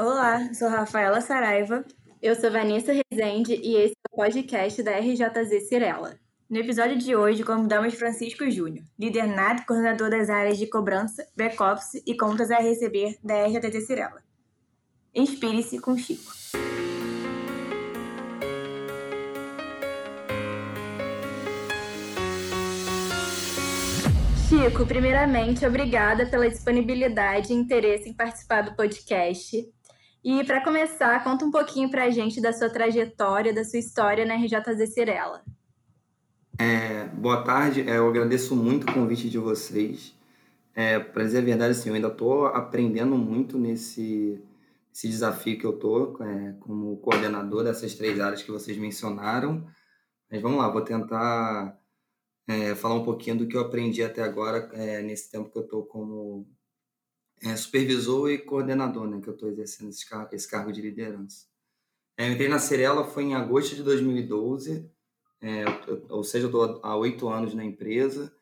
Olá, sou Rafaela Saraiva. Eu sou Vanessa Rezende e esse é o podcast da RJZ Cirela. No episódio de hoje, convidamos Francisco Júnior, líder nato coordenador das áreas de cobrança, back-office e contas a receber da RJZ Cirela. Inspire-se com Chico. Chico, primeiramente, obrigada pela disponibilidade e interesse em participar do podcast. E para começar, conta um pouquinho para a gente da sua trajetória, da sua história na RJZ Cirela. É, boa tarde, é, eu agradeço muito o convite de vocês. É, para dizer a verdade, assim, eu ainda estou aprendendo muito nesse, nesse desafio que eu estou é, como coordenador dessas três áreas que vocês mencionaram. Mas vamos lá, vou tentar é, falar um pouquinho do que eu aprendi até agora é, nesse tempo que eu estou como é, supervisor e coordenador, né, que eu estou exercendo esse, car esse cargo de liderança. É, eu entrei na Cirela foi em agosto de 2012, é, ou seja, eu estou há oito anos na empresa.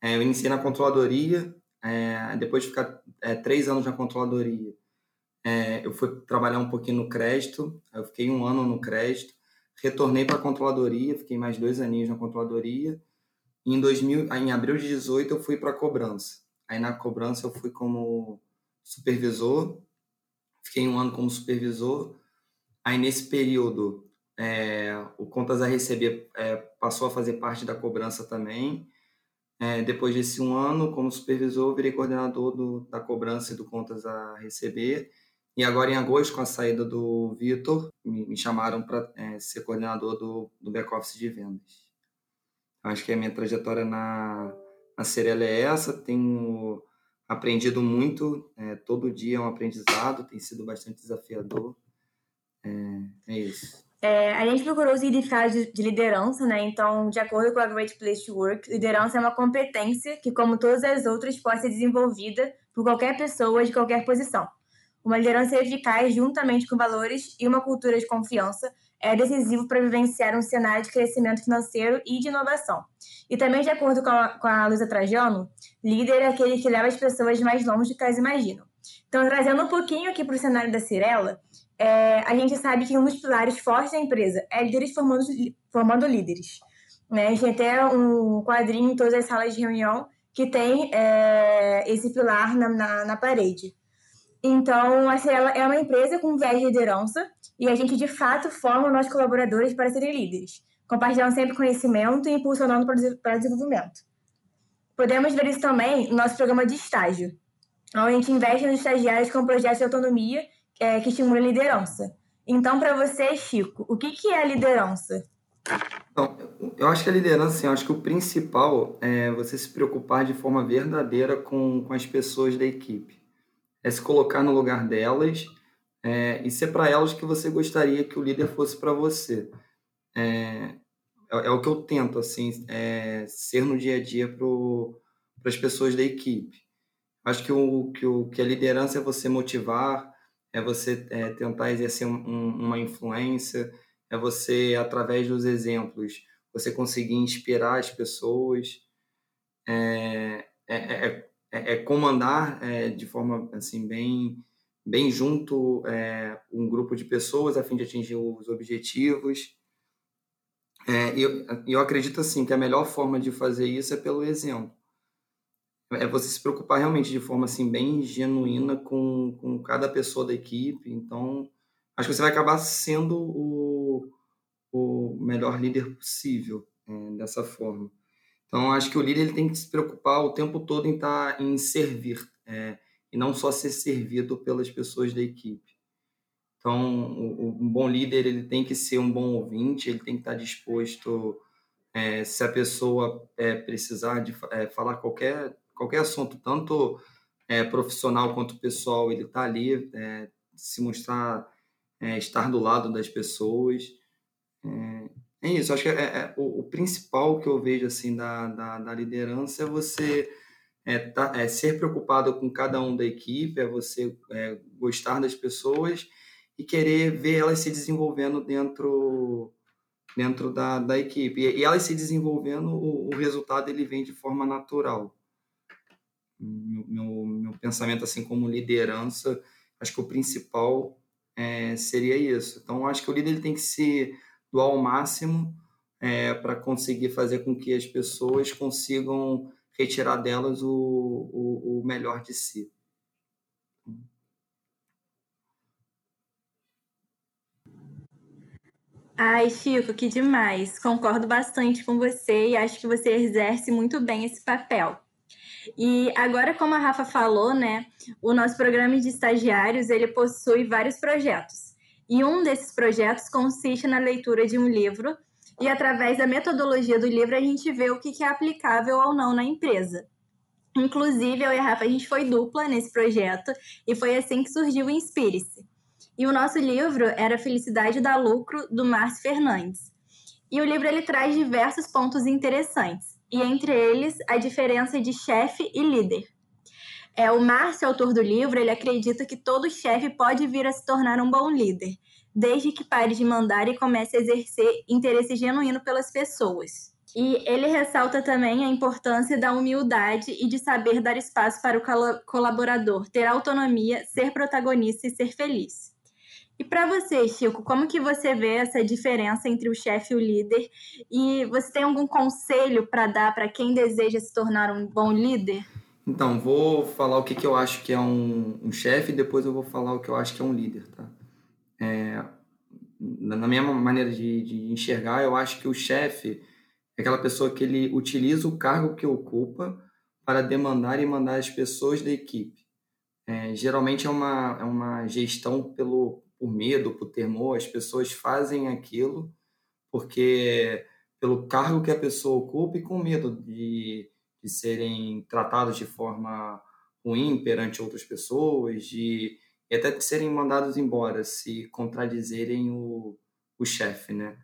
É, eu iniciei na controladoria, é, depois de ficar é, três anos na controladoria, eu fui trabalhar um pouquinho no crédito, eu fiquei um ano no crédito, retornei para a controladoria, fiquei mais dois aninhos na controladoria, em, 2000, em abril de 18 eu fui para a cobrança. Aí na cobrança eu fui como supervisor, fiquei um ano como supervisor. Aí nesse período, é, o Contas a Receber é, passou a fazer parte da cobrança também. É, depois desse um ano, como supervisor, virei coordenador do, da cobrança e do Contas a Receber. E agora, em agosto, com a saída do Vitor, me, me, chamaram para é, ser coordenador do, do back-office de vendas. Acho que a minha trajetória na, na Cirela é essa. Tenho aprendido muito, é, todo dia é um aprendizado, tem sido bastante desafiador. É, é isso. É, a gente procurou os significados de liderança, né? Então, de acordo com a Great Place to Work, liderança é uma competência que, como todas as outras, pode ser desenvolvida por qualquer pessoa de qualquer posição. Uma liderança eficaz, juntamente com valores e uma cultura de confiança, é decisivo para vivenciar um cenário de crescimento financeiro e de inovação. E também, de acordo com a, com a Luísa Trajano, líder é aquele que leva as pessoas mais longe do que elas imaginam. Então, trazendo um pouquinho aqui para o cenário da Cirela, é, a gente sabe que um dos pilares fortes da empresa é líderes formando, formando líderes. Né? A gente tem até um quadrinho em todas as salas de reunião que tem é, esse pilar na, na, na parede. Então, a Cirela é uma empresa com viés de liderança e a gente, de fato, forma nossos colaboradores para serem líderes, compartilhando sempre conhecimento e impulsionando para o desenvolvimento. Podemos ver isso também no nosso programa de estágio, onde a gente investe nos estagiários com projetos de autonomia é, que estimulam a liderança. Então, para você, Chico, o que, que é a liderança? Então, eu acho que a liderança, assim, eu acho que o principal é você se preocupar de forma verdadeira com, com as pessoas da equipe é se colocar no lugar delas é, e ser para elas que você gostaria que o líder fosse para você. É, é, é, o que eu tento, assim, é, ser no dia a dia para as pessoas da equipe. Acho que, o, que, o, que a liderança é você motivar, é você é, tentar exercer um, um, uma influência, é você, através dos exemplos, você conseguir inspirar as pessoas. É, é, é, é, é comandar é, de forma assim bem bem junto é, um grupo de pessoas a fim de atingir os objetivos. É, eu, eu acredito assim que a melhor forma de fazer isso é pelo exemplo. É você se preocupar realmente de forma assim bem genuína com, com cada pessoa da equipe. Então, acho que você vai acabar sendo o, o melhor líder possível é, dessa forma. Então, acho que o líder ele tem que se preocupar o tempo todo em, tá, em servir, é, e não só ser servido pelas pessoas da equipe. Então, um bom líder ele tem que ser um bom ouvinte, ele tem que estar disposto, é, se a pessoa é, precisar de é, falar qualquer, qualquer assunto, tanto é, profissional quanto pessoal, ele está ali, é, se mostrar, é, estar do lado das pessoas. É isso, acho que é, é o, o, principal que eu vejo assim da, da, da liderança é você é, tá, é, ser preocupado com cada um da equipe, é você é, gostar das pessoas e querer ver elas se desenvolvendo dentro dentro da, da equipe. E, e elas se desenvolvendo, o, o, resultado ele vem de forma natural. Meu, meu, meu pensamento assim como liderança, acho que o principal é, seria isso. Então, acho que o líder ele tem que se doar ao máximo é, para conseguir fazer com que as pessoas consigam retirar delas o, o, o melhor de si. Ai, Chico, que demais. Concordo bastante com você e acho que você exerce muito bem esse papel. E agora, como a Rafa falou, né, o nosso programa de estagiários, ele possui vários projetos. E um desses projetos consiste na leitura de um livro e através da metodologia do livro a gente vê o que é aplicável ou não na empresa. Inclusive, eu e a Rafa, a gente foi dupla nesse projeto e foi assim que surgiu o Inspire-se. E o nosso livro era Felicidade dá Lucro, do Márcio Fernandes. E o livro ele traz diversos pontos interessantes, e entre eles a diferença de chefe e líder. É, o Márcio, autor do livro, ele acredita que todo chefe pode vir a se tornar um bom líder, desde que pare de mandar e comece a exercer interesse genuíno pelas pessoas. E ele ressalta também a importância da humildade e de saber dar espaço para o colaborador ter autonomia, ser protagonista e ser feliz. E para você, Chico, como que você vê essa diferença entre o chefe e o líder? E você tem algum conselho para dar para quem deseja se tornar um bom líder? Então, vou falar o que, que eu acho que é um, um chefe e depois eu vou falar o que eu acho que é um líder, tá? É, na minha maneira de, de enxergar, eu acho que o chefe é aquela pessoa que ele utiliza o cargo que ocupa para demandar e mandar as pessoas da equipe. É, geralmente é uma, é uma gestão pelo por medo, por temor, as pessoas fazem aquilo porque pelo cargo que a pessoa ocupa e com medo de, de serem tratados de forma ruim perante outras pessoas, de e até de serem mandados embora se contradizerem o, o chefe, né?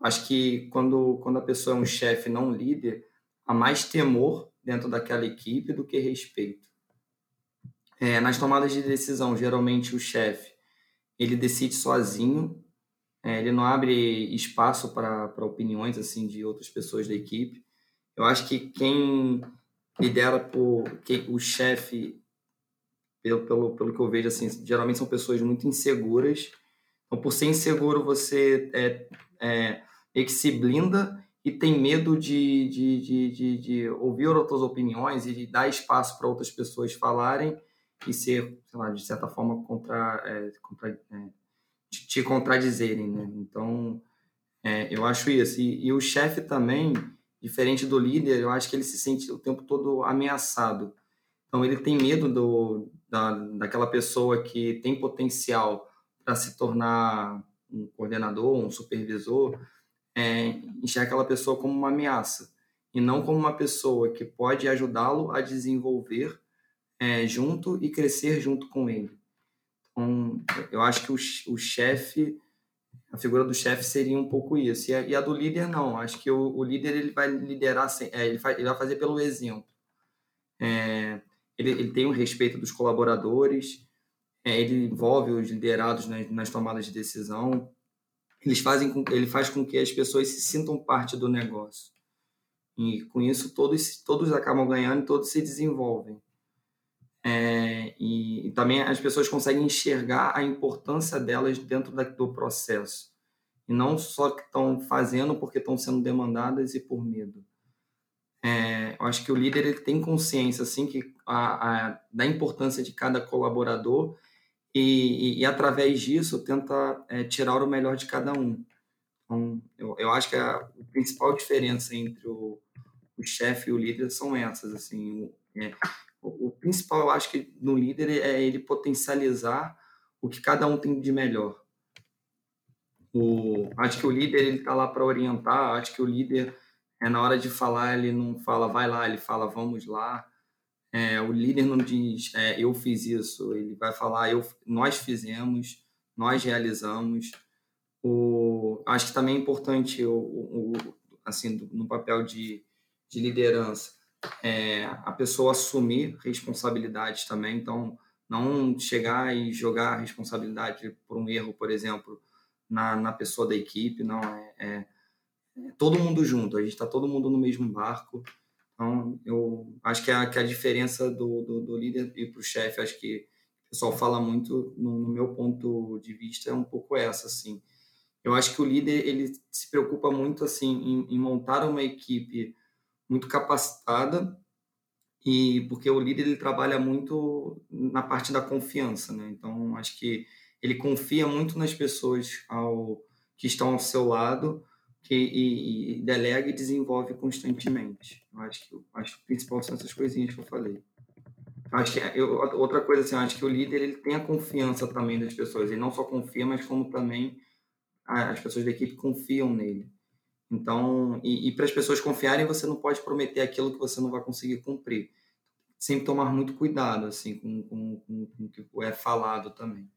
Acho que quando, quando a pessoa é um chefe, não um líder, há mais temor dentro daquela equipe do que respeito. É, nas tomadas de decisão, geralmente o chefe ele decide sozinho, é, ele não abre espaço para opiniões assim de outras pessoas da equipe. Eu acho que quem lidera por quem, o chefe, pelo, pelo, pelo que eu vejo, assim, geralmente são pessoas muito inseguras. Então, por ser inseguro, você é, é, que se blinda e tem medo de, de, de, de, de ouvir outras opiniões e de dar espaço para outras pessoas falarem e ser, lá, de certa forma, contra, é, contra é, te contradizerem, né? Então, é, eu acho isso. E, e o chefe também, diferente do líder, eu acho que ele se sente o tempo todo ameaçado. Então, ele tem medo do, da, daquela pessoa que tem potencial para se tornar um coordenador, um supervisor, é, aquela pessoa como uma ameaça e não como uma pessoa que pode ajudá-lo a desenvolver é, junto e crescer junto com ele. Então, eu acho que o, o chefe, a figura do chefe seria um pouco isso. E a, e a, do líder, não. Acho que o, o líder ele vai liderar, é, ele, ele, vai fazer pelo exemplo. É, ele, ele, tem o respeito dos colaboradores, é, ele envolve os liderados nas, nas, tomadas de decisão. Eles fazem com, ele faz com que as pessoas se sintam parte do negócio. E com isso todos, todos acabam ganhando e todos se desenvolvem. É, e, e, também as pessoas conseguem enxergar a importância delas dentro da, do processo. E não só que estão fazendo porque estão sendo demandadas e por medo. É, eu acho que o líder ele tem consciência assim que a, a, da importância de cada colaborador e, e, e através disso tenta é, tirar o melhor de cada um. Então, eu, eu acho que a, principal diferença entre o, o chefe e o líder são essas. Assim, é, o, principal, eu acho que no líder é ele potencializar o que cada um tem de melhor. O, acho que o líder ele está lá para orientar. Acho que o líder é na hora de falar ele não fala vai lá, ele fala vamos lá. É, o líder não diz é, eu fiz isso, ele vai falar eu, nós fizemos, nós realizamos. O, acho que também é importante o, o assim no papel de, de liderança é, a pessoa assumir responsabilidades também. Então, não chegar e jogar a responsabilidade por um erro, por exemplo, na, na pessoa da equipe, não. É, é, é todo mundo junto, a gente está todo mundo no mesmo barco. Então, eu acho que a, que a diferença do, do, do líder e para o chefe, acho que pessoal fala muito, no, no, meu ponto de vista, é um pouco essa, assim. Eu acho que o líder, ele se preocupa muito, assim, em, em montar uma equipe muito capacitada e porque o líder, ele trabalha muito na parte da confiança, né? Então, acho que ele confia muito nas pessoas ao, que estão ao seu lado que, e, e delega e desenvolve constantemente. Eu acho que, acho que o principal são essas coisinhas que eu falei. Acho que eu, outra coisa assim, acho que o líder ele tem a confiança também das pessoas. Ele não só confia, mas como também as pessoas da equipe confiam nele. Então, e, e para as pessoas confiarem, você não pode prometer aquilo que você não vai conseguir cumprir. Sempre tomar muito cuidado assim com, com, com, com o que é falado também.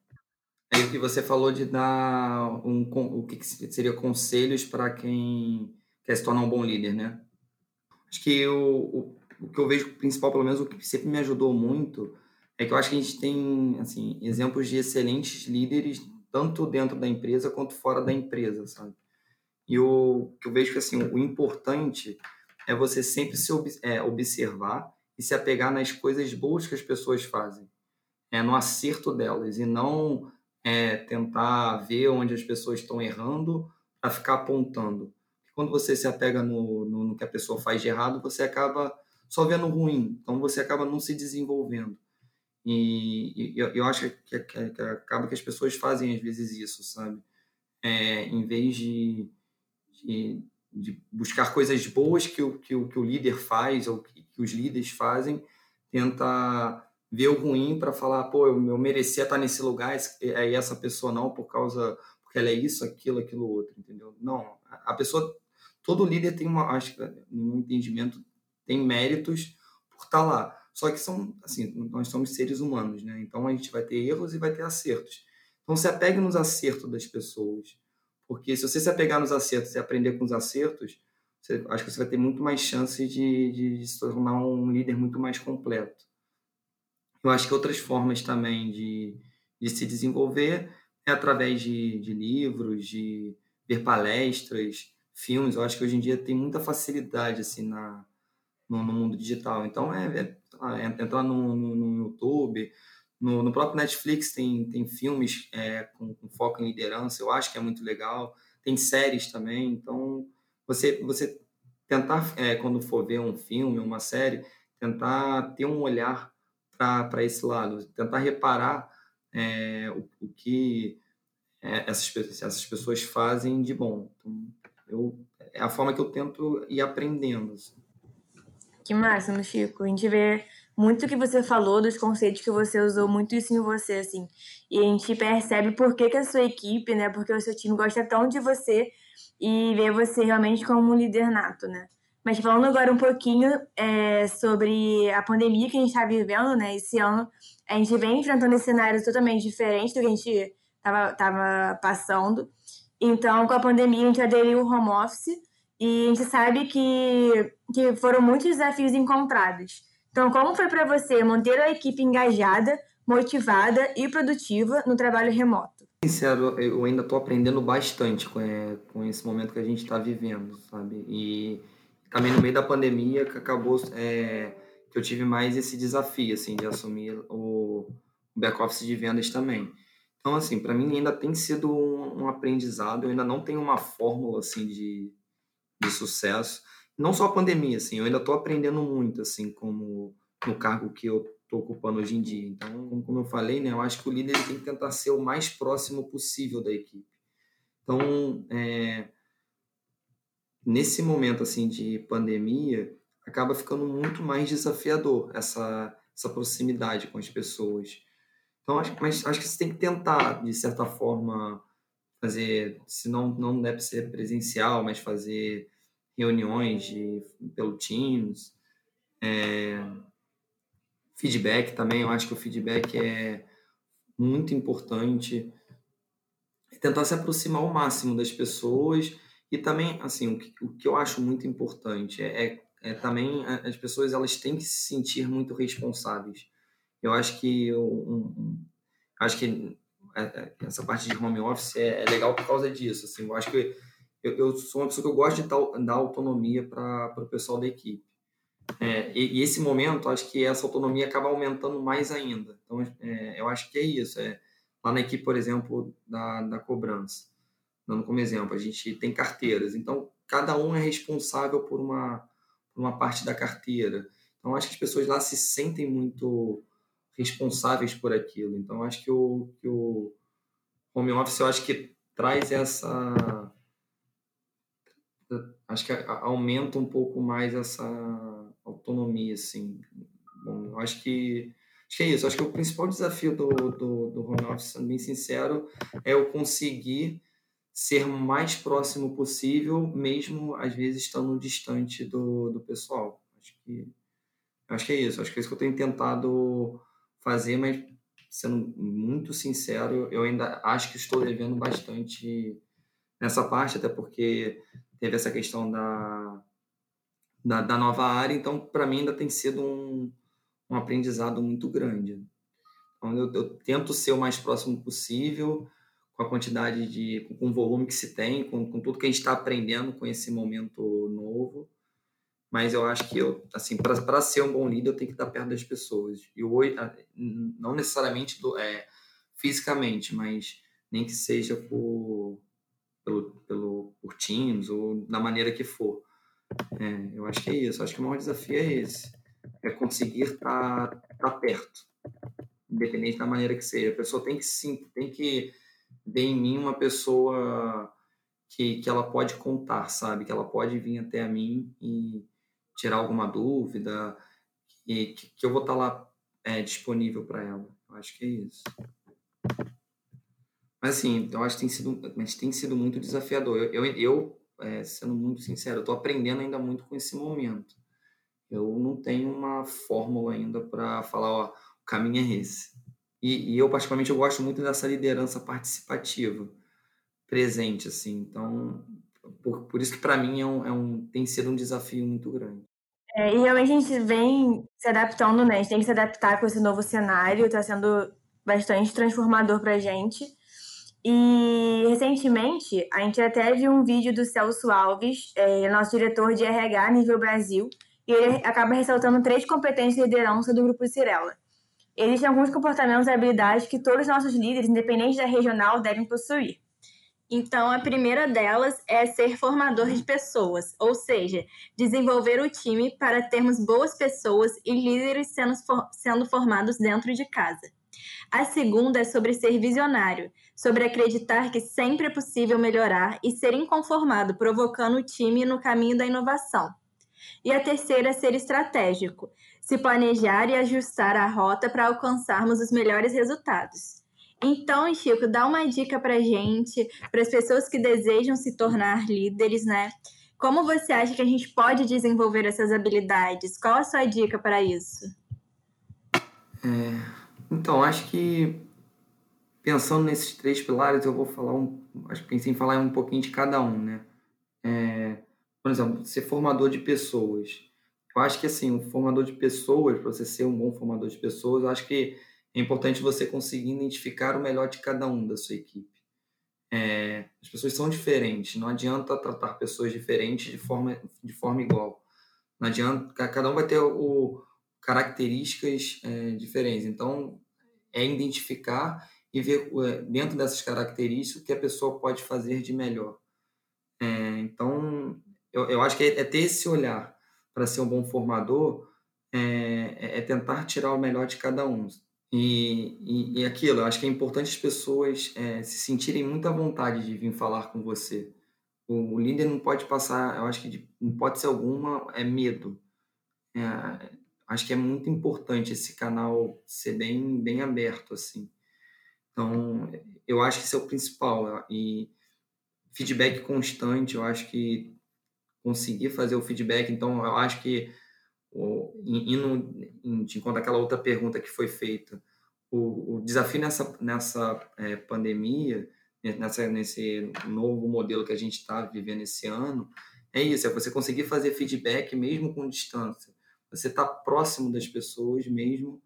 Aí o que você falou de dar um, o que seria conselhos para quem quer se tornar um bom líder, né? Acho que o, o que eu vejo principal, pelo menos o que sempre me ajudou muito, é que eu acho que a gente tem assim exemplos de excelentes líderes tanto dentro da empresa quanto fora da empresa, sabe? E o que eu vejo que assim o importante é você sempre se é, observar e se apegar nas coisas boas que as pessoas fazem, é no acerto delas e não é, tentar ver onde as pessoas estão errando para ficar apontando. Quando você se apega no, no, no que a pessoa faz de errado, você acaba só vendo ruim. Então você acaba não se desenvolvendo. E, e eu, eu, acho que, que, que, acaba que as pessoas fazem às vezes isso, sabe? É, em vez de, de, de, buscar coisas boas que o, que, o, que o líder faz ou que, que os líderes fazem, tenta ver o ruim para falar, pô, eu, eu merecia estar nesse lugar, aí essa pessoa não, por causa, porque ela é isso, aquilo, aquilo outro, entendeu? Não, a pessoa, todo líder tem uma, acho que no entendimento, tem méritos por estar tá lá. Só que são, assim, nós somos seres humanos, né? Então a gente vai ter erros e vai ter acertos. Então se apegue nos acertos das pessoas. Porque se você se apegar nos acertos e aprender com os acertos, você, acho que você vai ter muito mais chance de, de, se tornar um líder muito mais completo. Eu acho que outras formas também de, de se desenvolver é através de, de livros, de ver palestras, filmes. Eu acho que hoje em dia tem muita facilidade assim na, no, no mundo digital. Então, é, é, é entrar no, no, no YouTube, no, no, próprio Netflix tem, tem filmes é, com, com, foco em liderança, eu acho que é muito legal. Tem séries também, então você, você tentar, é, quando for ver um filme, uma série, tentar ter um olhar para esse lado, tentar reparar é, o, o, que é, essas, essas pessoas fazem de bom. Então, eu, é a forma que eu tento ir aprendendo. Assim. Que máximo, Chico. A gente vê muito que você falou, dos conceitos que você usou, muito isso em você, assim. E a gente percebe por que, que a sua equipe, né, porque o seu time gosta tão de você e vê você realmente como um líder nato, né? Mas falando agora um pouquinho é, sobre a pandemia que a gente está vivendo, né? Esse ano a gente vem enfrentando esse cenário totalmente diferente do que a gente tava passando. Então, com a pandemia, a gente aderiu ao home office e a gente sabe que, que foram muitos desafios encontrados. Então, como foi para você manter a equipe engajada, motivada e produtiva no trabalho remoto? Sincero, eu ainda estou aprendendo bastante com, é, com esse momento que a gente está vivendo, sabe? E também no meio da pandemia que acabou é, que eu tive mais esse desafio, assim, de assumir o back-office de vendas também. Então, assim, para mim ainda tem sido um, um aprendizado, eu ainda não tenho uma fórmula, assim, de de sucesso. Não só a pandemia, assim, eu ainda estou aprendendo muito, assim, como no cargo que eu estou ocupando hoje em dia. Então, como eu falei, né, eu acho que o líder tem que tentar ser o mais próximo possível da equipe. Então, é, nesse momento assim de pandemia, acaba ficando muito mais desafiador essa, essa proximidade com as pessoas. Então, acho, mas acho que você tem que tentar, de certa forma, fazer, se não, não deve ser presencial, mas fazer reuniões de, pelo Teams, é, feedback também, eu acho que o feedback é muito importante. Tentar se aproximar ao máximo das pessoas e também, assim, o que, o que eu acho muito importante é, é, é também as pessoas elas têm que se sentir muito responsáveis. Eu acho que eu, um, acho que é, é, essa parte de home office é, legal por causa disso. Assim, eu acho que eu, eu sou uma pessoa que eu gosto de dar, dar autonomia para o pessoal da equipe. É, e, e, esse momento, acho que essa autonomia acaba aumentando mais ainda. Então, é, eu acho que é isso. É, lá na equipe, por exemplo, da, da cobrança, dando como exemplo, a gente tem carteiras. Então, cada um é responsável por uma, por uma parte da carteira. Então, acho que as pessoas lá se sentem muito responsáveis por aquilo. Então, acho que o, que o home office, eu acho que traz essa acho que aumenta um pouco mais essa autonomia, assim. Bom, acho que acho que é isso. Acho que o principal desafio do, do, do home office, sendo bem sincero, é eu conseguir ser mais próximo possível, mesmo às vezes estando distante do, do pessoal. Acho que acho que é isso. Acho que é isso que eu tenho tentado fazer, mas sendo muito sincero, eu ainda acho que estou devendo bastante nessa parte, até porque teve essa questão da, da, da nova área, então para mim ainda tem sido um, um aprendizado muito grande. Então eu, eu, tento ser o mais próximo possível com a quantidade de, com o volume que se tem, com, com tudo que a gente está aprendendo com esse momento novo. Mas eu acho que eu, assim, para ser um bom líder, eu tenho que estar perto das pessoas. E hoje, não necessariamente do, é, fisicamente, mas nem que seja por, pelo, pelo, por Teams ou da maneira que for. É, eu acho que é isso. Acho que o maior desafio é esse. É conseguir estar tá, tá perto, independente da maneira que seja. A pessoa tem que sim, tem que ver em mim uma pessoa que, que ela pode contar, sabe? Que ela pode vir até a mim e tirar alguma dúvida, e que, que eu vou estar tá lá é, disponível para ela. Eu acho que é isso. Mas assim, eu acho que tem sido, mas tem sido muito desafiador. Eu, eu, eu é, sendo muito sincero, estou aprendendo ainda muito com esse momento. Eu não tenho uma fórmula ainda para falar, ó, o caminho é esse. E, e, eu, particularmente, eu gosto muito dessa liderança participativa, presente, assim. Então, por, por isso que para mim é um, é um, tem sido um desafio muito grande. É, e realmente a gente vem se adaptando, né? A gente tem que se adaptar com esse novo cenário, está sendo bastante transformador para a gente. E recentemente a gente até viu um vídeo do Celso Alves, é, nosso diretor de RH nível Brasil, e ele acaba ressaltando três competências de liderança do Grupo Cirela. Existem alguns comportamentos e habilidades que todos os nossos líderes, independente da regional, devem possuir. Então, a primeira delas é ser formador de pessoas, ou seja, desenvolver o time para termos boas pessoas e líderes sendo, sendo formados dentro de casa. A segunda é sobre ser visionário, sobre acreditar que sempre é possível melhorar e ser inconformado, provocando o time no caminho da inovação. E a terceira é ser estratégico, se planejar e ajustar a rota para alcançarmos os melhores resultados. Então, Chico, dá uma dica para gente, para as pessoas que desejam se tornar líderes, né? Como você acha que a gente pode desenvolver essas habilidades? Qual a sua dica para isso? É, então, acho que pensando nesses três pilares, eu vou falar um. Acho que pensei em falar um pouquinho de cada um, né? É, por exemplo, ser formador de pessoas. Eu acho que assim, o formador de pessoas, para você ser um bom formador de pessoas, eu acho que é importante você conseguir identificar o melhor de cada um da sua equipe. É, as pessoas são diferentes, não adianta tratar pessoas diferentes de forma, de forma igual. Não adianta, cada um vai ter o, características é, diferentes. Então, é identificar e ver é, dentro dessas características o que a pessoa pode fazer de melhor. É, então, eu, eu acho que é, é ter esse olhar para ser um bom formador, é, é, é, tentar tirar o melhor de cada um. E, e, e aquilo, eu acho que é importante as pessoas se sentirem muito à vontade de vir falar com você. O, o líder não pode passar, eu acho que de, não pode ser alguma, é medo. É, acho que é muito importante esse canal ser bem, bem aberto, assim. Então, eu acho que isso é o principal. E feedback constante, eu acho que conseguir fazer o feedback, então, eu acho que, indo de encontro àquela outra pergunta que foi feita, o, o desafio nessa, nessa é, pandemia, nessa, nesse novo modelo que a gente está vivendo esse ano, é isso, é você conseguir fazer feedback mesmo com distância você está próximo das pessoas mesmo,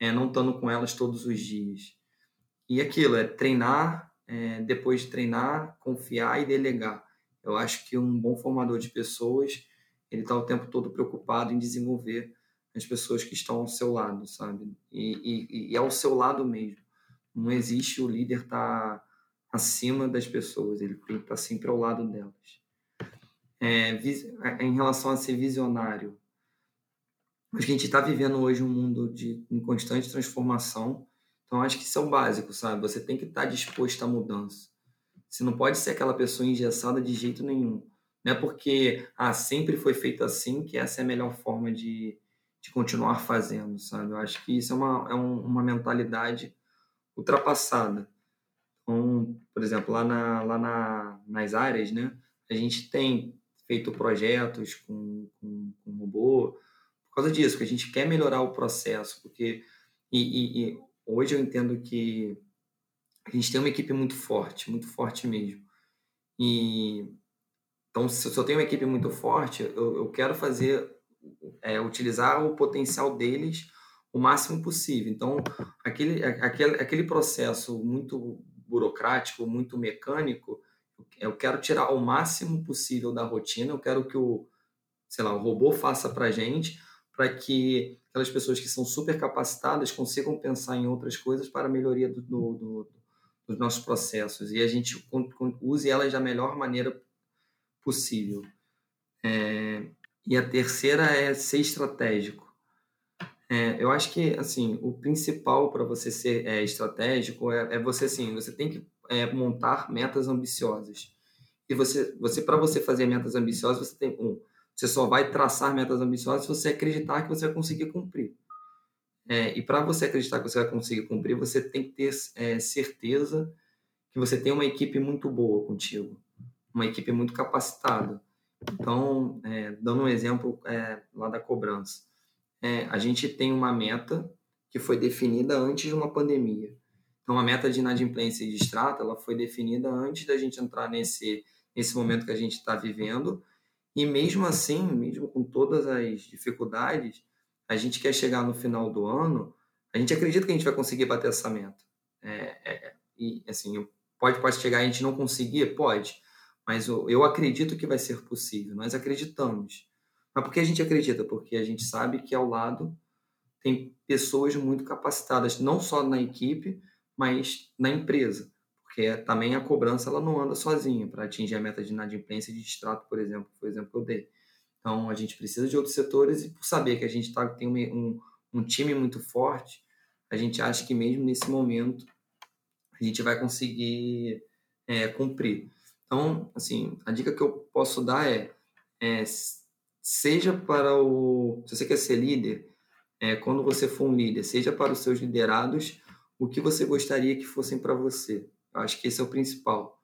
é, não estando com elas todos os dias. E aquilo é treinar, é, depois de treinar, confiar e delegar. Eu acho que um bom formador de pessoas ele está o tempo todo preocupado em desenvolver as pessoas que estão ao seu lado, sabe? E, e, e ao seu lado mesmo. Não existe o líder estar tá acima das pessoas, ele tem tá sempre ao lado delas. É, em relação a ser visionário, a gente está vivendo hoje um mundo de em constante transformação, então acho que isso é o básico, sabe? Você tem que estar tá disposto à mudança. Você não pode ser aquela pessoa engessada de jeito nenhum. Não é porque ah, sempre foi feito assim que essa é a melhor forma de, de continuar fazendo, sabe? Eu acho que isso é uma, é um, uma mentalidade ultrapassada. Então, por exemplo, lá, na, lá na, nas áreas, né, a gente tem feito projetos com, com, com robô por causa disso, que a gente quer melhorar o processo, porque e, e, e hoje eu entendo que a gente tem uma equipe muito forte, muito forte mesmo. E então, se eu tenho uma equipe muito forte, eu, eu quero fazer é, utilizar o potencial deles o máximo possível. Então, aquele, aquele, aquele processo muito burocrático, muito mecânico, eu quero tirar o máximo possível da rotina, eu quero que o, sei lá, o robô faça para gente, para que aquelas pessoas que são super capacitadas consigam pensar em outras coisas para a melhoria do, do, do, dos nossos processos e a gente use elas da melhor maneira possível. É, e a terceira é ser estratégico. É, eu acho que assim o principal para você ser é, estratégico é, é, você assim você tem que é, montar metas ambiciosas e você você para você fazer metas ambiciosas você tem um você só vai traçar metas ambiciosas se você acreditar que você vai conseguir cumprir é, e para você acreditar que você vai conseguir cumprir você tem que ter é, certeza que você tem uma equipe muito boa contigo uma equipe muito capacitada então, é, dando um exemplo é, lá da cobrança, é, a gente tem uma meta que foi definida antes de uma pandemia. Então, a meta de inadimplência e de extrato ela foi definida antes da gente entrar nesse, nesse momento que a gente está vivendo. E mesmo assim, mesmo com todas as dificuldades, a gente quer chegar no final do ano, a gente acredita que a gente vai conseguir bater essa meta. É, é, e assim, pode, pode chegar a gente não conseguir? Pode. Mas eu acredito que vai ser possível, nós acreditamos. Mas por que a gente acredita? Porque a gente sabe que ao lado tem pessoas muito capacitadas, não só na equipe, mas na empresa. Porque também a cobrança ela não anda sozinha para atingir a meta de inadimplência de distrato, por exemplo, o exemplo que eu dei. Então, a gente precisa de outros setores e por saber que a gente tá, tem um, um time muito forte, a gente acha que mesmo nesse momento a gente vai conseguir é, cumprir. Então, assim, a dica que eu posso dar é, é seja para o. Se você quer ser líder, é, quando você for um líder, seja para os seus liderados o que você gostaria que fossem para você. Eu acho que esse é o principal.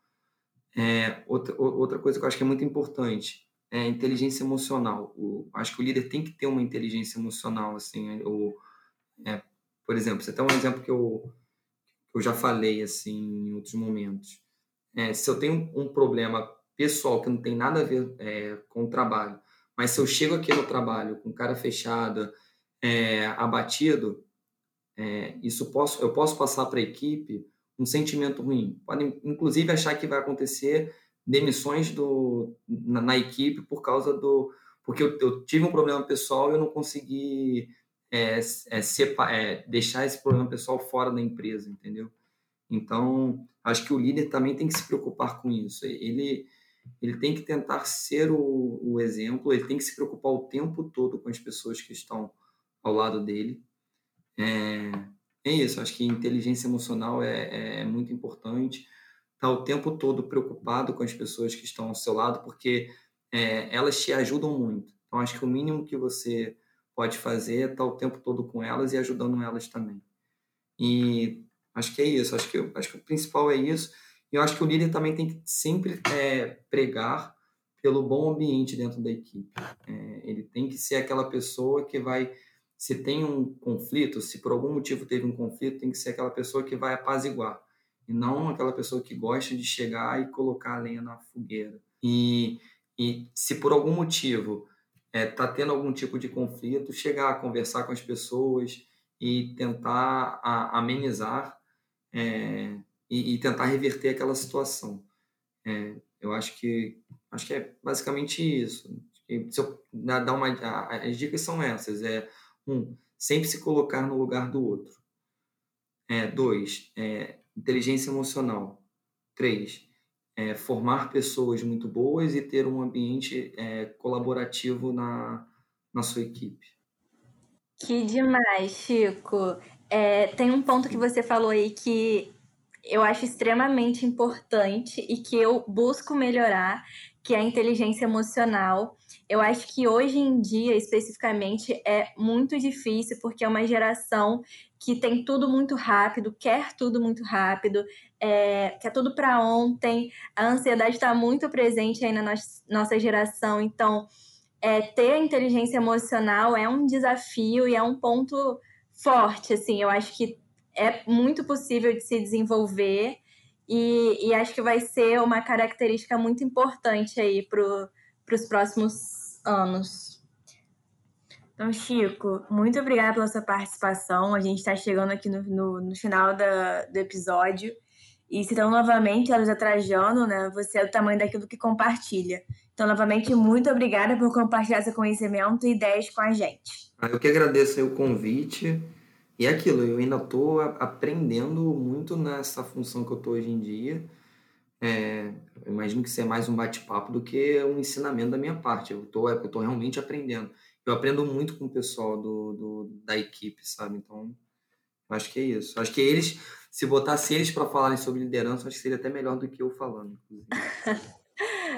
É, outra, outra coisa que eu acho que é muito importante é inteligência emocional. O, acho que o líder tem que ter uma inteligência emocional. Assim, o, é, por exemplo, você tem um exemplo que eu, eu já falei assim, em outros momentos é, se eu tenho um problema pessoal que não tem nada a ver é, com o trabalho, mas se eu chego aqui no trabalho com cara fechada, é, abatido, é, isso posso, eu posso passar para a equipe um sentimento ruim. Podem, inclusive, achar que vai acontecer demissões do, na, na equipe por causa do. Porque eu, eu, tive um problema pessoal e eu não consegui é, é, sepa, é, deixar esse problema pessoal fora da empresa, entendeu? Então, acho que o líder também tem que se preocupar com isso. Ele, ele tem que tentar ser o, o exemplo, ele tem que se preocupar o tempo todo com as pessoas que estão ao lado dele. É, é isso, acho que inteligência emocional é, é muito importante. Estar tá o tempo todo preocupado com as pessoas que estão ao seu lado, porque é, elas te ajudam muito. Então, acho que o mínimo que você pode fazer é estar tá o tempo todo com elas e ajudando elas também. E Acho que é isso. Acho que, acho que o principal é isso. E eu acho que o líder também tem que sempre é, pregar pelo bom ambiente dentro da equipe. É, ele tem que ser aquela pessoa que vai, se tem um conflito, se por algum motivo teve um conflito, tem que ser aquela pessoa que vai apaziguar. E não aquela pessoa que gosta de chegar e colocar a lenha na fogueira. E, e se por algum motivo está é, tá tendo algum tipo de conflito, chegar a conversar com as pessoas e tentar a, amenizar é, e, e, tentar reverter aquela situação. É, eu acho que acho que é basicamente isso. se eu dar uma, as dicas são essas: é um, sempre se colocar no lugar do outro. É, dois, é, inteligência emocional. Três, é, formar pessoas muito boas e ter um ambiente é, colaborativo na, na sua equipe. Que demais, Chico. É, tem um ponto que você falou aí que eu acho extremamente importante e que eu busco melhorar, que é a inteligência emocional. Eu acho que hoje em dia, especificamente, é muito difícil, porque é uma geração que tem tudo muito rápido, quer tudo muito rápido, é, quer tudo para ontem. A ansiedade está muito presente aí na nossa geração, então é, ter a inteligência emocional é um desafio e é um ponto forte, assim. Eu acho que é muito possível de se desenvolver e, e acho que vai ser uma característica muito importante aí para os próximos anos. Então, Chico, muito obrigada pela sua participação. A gente está chegando aqui no, no, no final da, do episódio. E citando novamente a Luísa Trajano, né? Você é do tamanho daquilo que compartilha. Então, novamente, muito obrigada por compartilhar seu conhecimento e ideias com a gente. Eu que agradeço o convite. E é aquilo, eu ainda estou aprendendo muito nessa função que eu estou hoje em dia. É, imagino que seja mais um bate-papo do que um ensinamento da minha parte. Eu estou eu tô realmente aprendendo. Eu aprendo muito com o pessoal do, do, da equipe, sabe? Então, acho que é isso. Acho que eles, se botasse eles para falarem sobre liderança, acho que seria até melhor do que eu falando,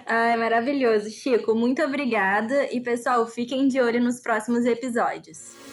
Ai, maravilhoso, Chico. Muito obrigada. E, pessoal, fiquem de olho nos próximos episódios.